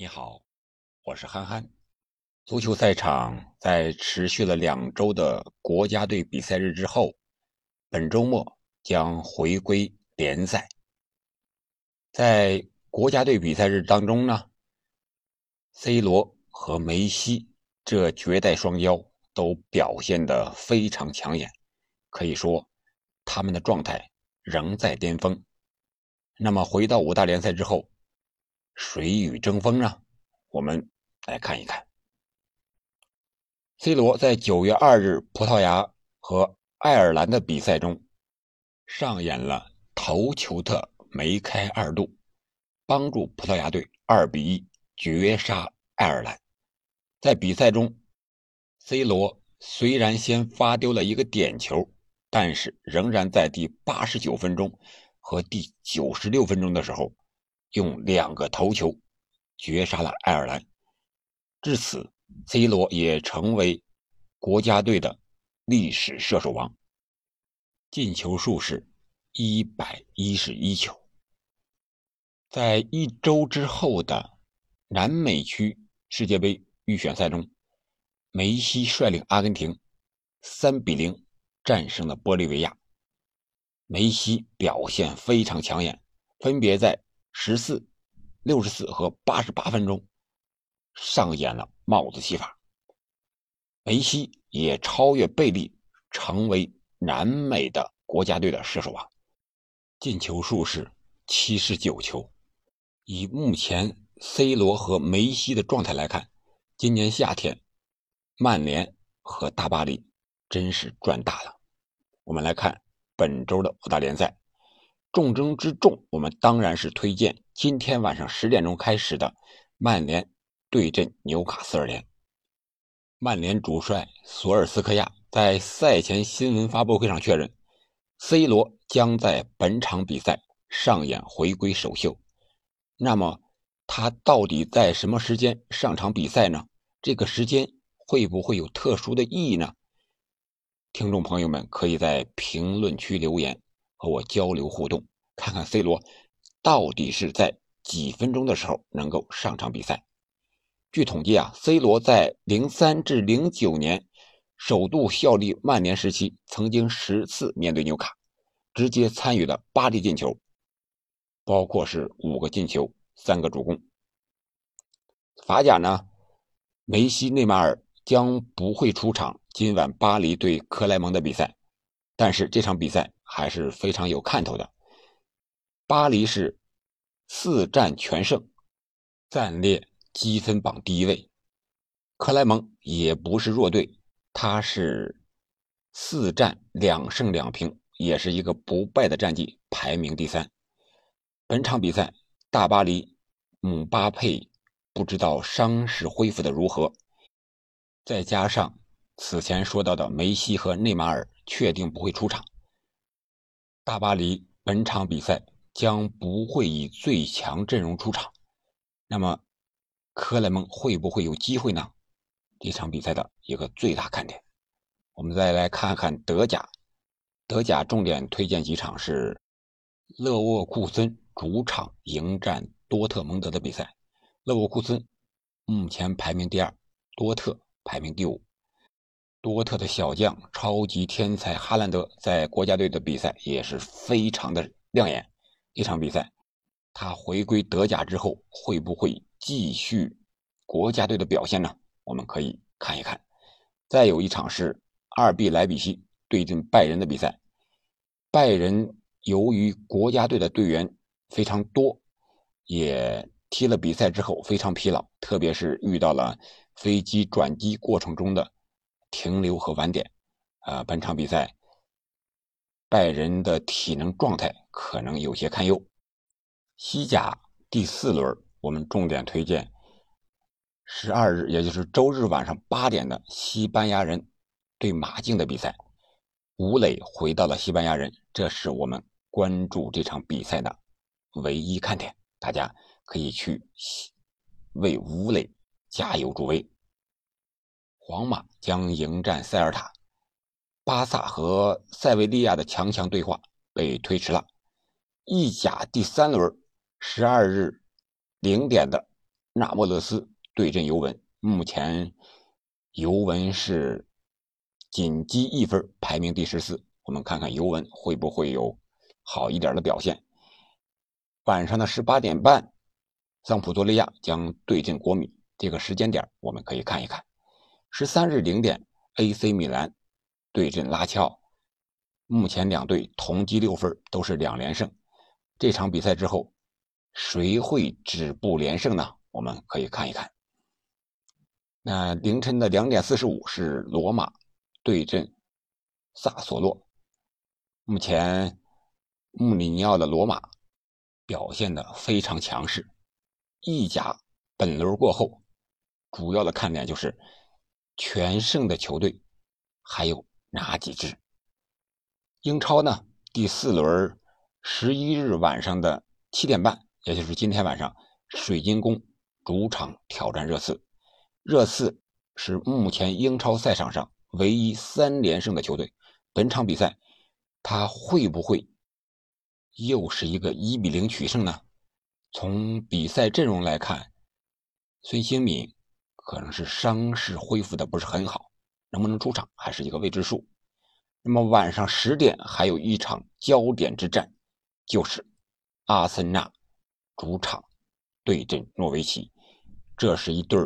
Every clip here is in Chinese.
你好，我是憨憨。足球赛场在持续了两周的国家队比赛日之后，本周末将回归联赛。在国家队比赛日当中呢，C 罗和梅西这绝代双骄都表现得非常抢眼，可以说他们的状态仍在巅峰。那么回到五大联赛之后。谁与争锋呢？我们来看一看。C 罗在九月二日葡萄牙和爱尔兰的比赛中上演了头球的梅开二度，帮助葡萄牙队二比一绝杀爱尔兰。在比赛中，C 罗虽然先发丢了一个点球，但是仍然在第八十九分钟和第九十六分钟的时候。用两个头球绝杀了爱尔兰，至此，C 罗也成为国家队的历史射手王，进球数是一百一十一球。在一周之后的南美区世界杯预选赛中，梅西率领阿根廷三比零战胜了玻利维亚。梅西表现非常抢眼，分别在。十四、六十四和八十八分钟上演了帽子戏法，梅西也超越贝利，成为南美的国家队的射手王，进球数是七十九球。以目前 C 罗和梅西的状态来看，今年夏天曼联和大巴黎真是赚大了。我们来看本周的五大联赛。重中之重，我们当然是推荐今天晚上十点钟开始的曼联对阵纽卡斯尔联。曼联主帅索尔斯克亚在赛前新闻发布会上确认，C 罗将在本场比赛上演回归首秀。那么，他到底在什么时间上场比赛呢？这个时间会不会有特殊的意义呢？听众朋友们可以在评论区留言。和我交流互动，看看 C 罗到底是在几分钟的时候能够上场比赛。据统计啊，C 罗在零三至零九年首度效力曼联时期，曾经十次面对纽卡，直接参与了八粒进球，包括是五个进球、三个助攻。法甲呢，梅西、内马尔将不会出场今晚巴黎对克莱蒙的比赛，但是这场比赛。还是非常有看头的。巴黎是四战全胜，暂列积分榜第一位。克莱蒙也不是弱队，他是四战两胜两平，也是一个不败的战绩，排名第三。本场比赛，大巴黎姆巴佩不知道伤势恢复的如何，再加上此前说到的梅西和内马尔确定不会出场。大巴黎本场比赛将不会以最强阵容出场，那么克莱蒙会不会有机会呢？这场比赛的一个最大看点。我们再来看看德甲，德甲重点推荐几场是勒沃库森主场迎战多特蒙德的比赛。勒沃库森目前排名第二，多特排名第五。多特的小将、超级天才哈兰德在国家队的比赛也是非常的亮眼。一场比赛，他回归德甲之后会不会继续国家队的表现呢？我们可以看一看。再有一场是二 B 莱比锡对阵拜仁的比赛。拜仁由于国家队的队员非常多，也踢了比赛之后非常疲劳，特别是遇到了飞机转机过程中的。停留和晚点，啊，本场比赛拜仁的体能状态可能有些堪忧。西甲第四轮，我们重点推荐十二日，也就是周日晚上八点的西班牙人对马竞的比赛。吴磊回到了西班牙人，这是我们关注这场比赛的唯一看点。大家可以去为吴磊加油助威。皇马将迎战塞尔塔，巴萨和塞维利亚的强强对话被推迟了。意甲第三轮，十二日零点的那不勒斯对阵尤文。目前尤文是仅积一分，排名第十四。我们看看尤文会不会有好一点的表现。晚上的十八点半，桑普多利亚将对阵国米。这个时间点我们可以看一看。十三日零点，AC 米兰对阵拉齐奥。目前两队同积六分，都是两连胜。这场比赛之后，谁会止步连胜呢？我们可以看一看。那凌晨的两点四十五是罗马对阵萨索洛。目前穆里尼奥的罗马表现的非常强势。意甲本轮过后，主要的看点就是全胜的球队还有哪几支？英超呢？第四轮十一日晚上的七点半，也就是今天晚上，水晶宫主场挑战热刺。热刺是目前英超赛场上唯一三连胜的球队。本场比赛，他会不会又是一个一比零取胜呢？从比赛阵容来看，孙兴敏可能是伤势恢复的不是很好，能不能出场还是一个未知数。那么晚上十点还有一场焦点之战，就是阿森纳主场对阵诺维奇，这是一对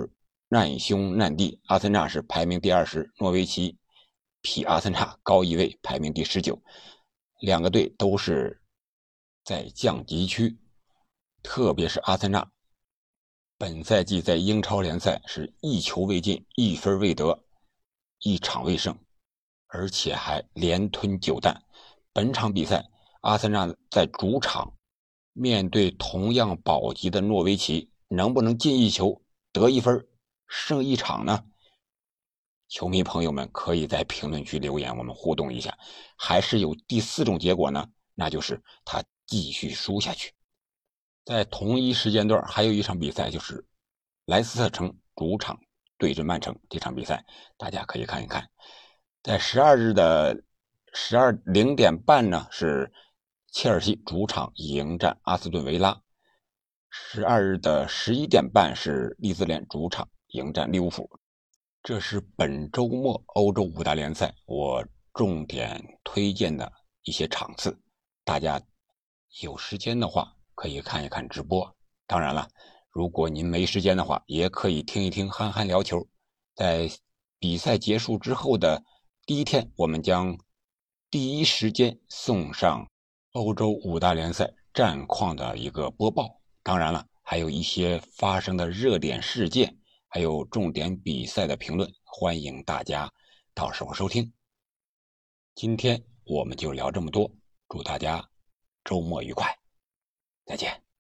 难兄难弟。阿森纳是排名第二十，诺维奇比阿森纳高一位，排名第十九。两个队都是在降级区，特别是阿森纳，本赛季在英超联赛是一球未进，一分未得，一场未胜。而且还连吞九弹。本场比赛，阿森纳在主场面对同样保级的诺维奇，能不能进一球得一分胜一场呢？球迷朋友们可以在评论区留言，我们互动一下。还是有第四种结果呢？那就是他继续输下去。在同一时间段，还有一场比赛，就是莱斯特城主场对阵曼城。这场比赛大家可以看一看。在十二日的十二零点半呢，是切尔西主场迎战阿斯顿维拉；十二日的十一点半是利兹联主场迎战利物浦。这是本周末欧洲五大联赛我重点推荐的一些场次，大家有时间的话可以看一看直播。当然了，如果您没时间的话，也可以听一听憨憨聊球。在比赛结束之后的。第一天，我们将第一时间送上欧洲五大联赛战况的一个播报。当然了，还有一些发生的热点事件，还有重点比赛的评论，欢迎大家到时候收听。今天我们就聊这么多，祝大家周末愉快，再见。